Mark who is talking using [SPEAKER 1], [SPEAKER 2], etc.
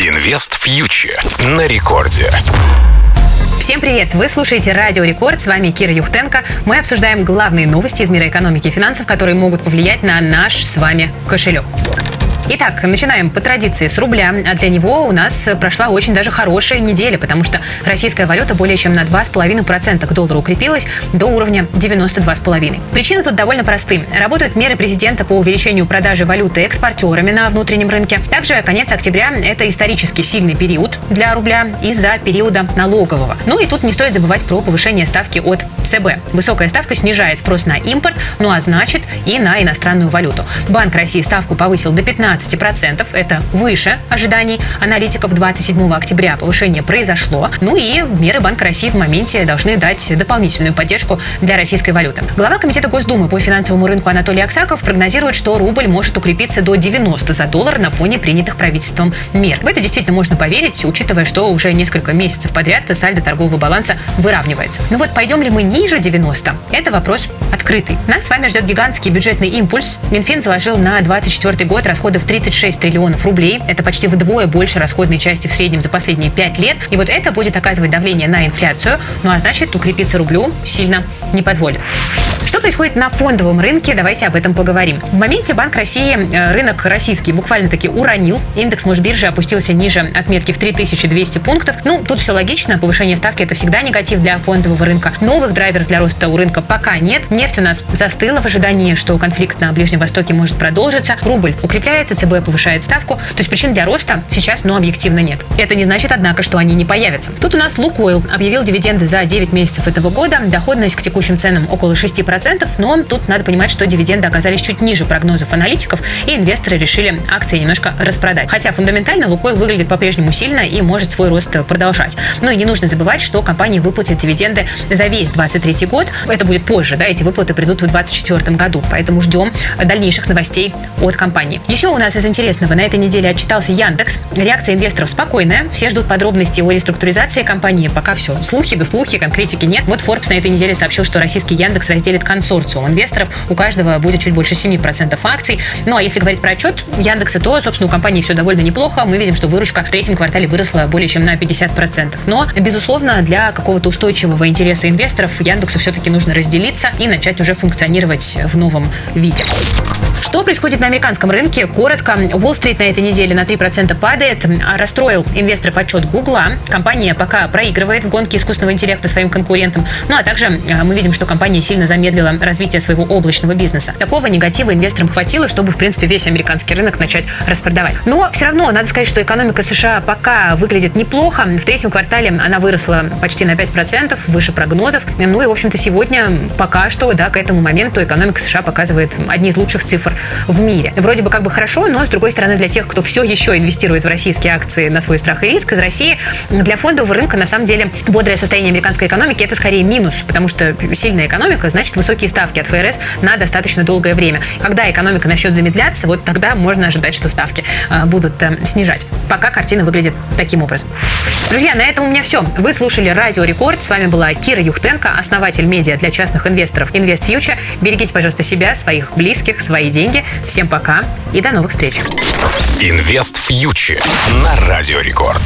[SPEAKER 1] Инвест фьючер на рекорде.
[SPEAKER 2] Всем привет! Вы слушаете Радио Рекорд. С вами Кира Юхтенко. Мы обсуждаем главные новости из мира экономики и финансов, которые могут повлиять на наш с вами кошелек. Итак, начинаем по традиции с рубля. А для него у нас прошла очень даже хорошая неделя, потому что российская валюта более чем на 2,5% к доллару укрепилась до уровня 92,5. Причины тут довольно просты. Работают меры президента по увеличению продажи валюты экспортерами на внутреннем рынке. Также конец октября – это исторически сильный период для рубля из-за периода налогового. Ну и тут не стоит забывать про повышение ставки от ЦБ. Высокая ставка снижает спрос на импорт, ну а значит и на иностранную валюту. Банк России ставку повысил до 15 15%. Это выше ожиданий аналитиков 27 октября. Повышение произошло. Ну и меры Банка России в моменте должны дать дополнительную поддержку для российской валюты. Глава Комитета Госдумы по финансовому рынку Анатолий Аксаков прогнозирует, что рубль может укрепиться до 90 за доллар на фоне принятых правительством мер. В это действительно можно поверить, учитывая, что уже несколько месяцев подряд сальдо торгового баланса выравнивается. Ну вот пойдем ли мы ниже 90? Это вопрос открытый. Нас с вами ждет гигантский бюджетный импульс. Минфин заложил на 24 год расходы в 36 триллионов рублей. Это почти вдвое больше расходной части в среднем за последние 5 лет. И вот это будет оказывать давление на инфляцию, ну а значит укрепиться рублю сильно не позволит. Что происходит на фондовом рынке? Давайте об этом поговорим. В моменте Банк России э, рынок российский буквально-таки уронил. Индекс Мосбиржи опустился ниже отметки в 3200 пунктов. Ну, тут все логично. Повышение ставки – это всегда негатив для фондового рынка. Новых драйверов для роста у рынка пока нет. Нефть у нас застыла в ожидании, что конфликт на Ближнем Востоке может продолжиться. Рубль укрепляется, ЦБ повышает ставку. То есть причин для роста сейчас, ну, объективно нет. Это не значит, однако, что они не появятся. Тут у нас Лукойл объявил дивиденды за 9 месяцев этого года. Доходность к текущим ценам около 6%, но тут надо понимать, что дивиденды оказались чуть ниже прогнозов аналитиков, и инвесторы решили акции немножко распродать. Хотя фундаментально Лукойл выглядит по-прежнему сильно и может свой рост продолжать. Ну и не нужно забывать, что компания выплатит дивиденды за весь 2023 год. Это будет позже, да, эти выплаты придут в 2024 году, поэтому ждем дальнейших новостей от компании. Еще у нас из интересного на этой неделе отчитался Яндекс. Реакция инвесторов спокойная. Все ждут подробностей о реструктуризации компании. Пока все. Слухи да слухи, конкретики нет. Вот Forbes на этой неделе сообщил, что российский Яндекс разделит консорциум инвесторов. У каждого будет чуть больше 7% акций. Ну а если говорить про отчет Яндекса, то, собственно, у компании все довольно неплохо. Мы видим, что выручка в третьем квартале выросла более чем на 50%. Но, безусловно, для какого-то устойчивого интереса инвесторов Яндексу все-таки нужно разделиться и начать уже функционировать в новом виде. Что происходит на американском рынке? Коротко. Уолл-стрит на этой неделе на 3% падает. Расстроил инвесторов отчет Гугла. Компания пока проигрывает в гонке искусственного интеллекта своим конкурентам. Ну а также э, мы видим, что компания сильно замедлила развитие своего облачного бизнеса. Такого негатива инвесторам хватило, чтобы, в принципе, весь американский рынок начать распродавать. Но все равно надо сказать, что экономика США пока выглядит неплохо. В третьем квартале она выросла почти на 5%, выше прогнозов. Ну и, в общем-то, сегодня пока что, да, к этому моменту экономика США показывает одни из лучших цифр в мире. Вроде бы как бы хорошо, но, с другой стороны, для тех, кто все еще инвестирует в российские акции на свой страх и риск из России, для фондового рынка, на самом деле, бодрое состояние американской экономики – это скорее минус, потому что сильная экономика значит высокие ставки от ФРС на достаточно долгое время. Когда экономика начнет замедляться, вот тогда можно ожидать, что ставки э, будут э, снижать. Пока картина выглядит таким образом. Друзья, на этом у меня все. Вы слушали Радио Рекорд. С вами была Кира Юхтенко, основатель медиа для частных инвесторов Invest Future. Берегите, пожалуйста, себя, своих близких, свои деньги. Всем пока и до новых встреч.
[SPEAKER 1] Инвест фьючер на Радио Рекорд.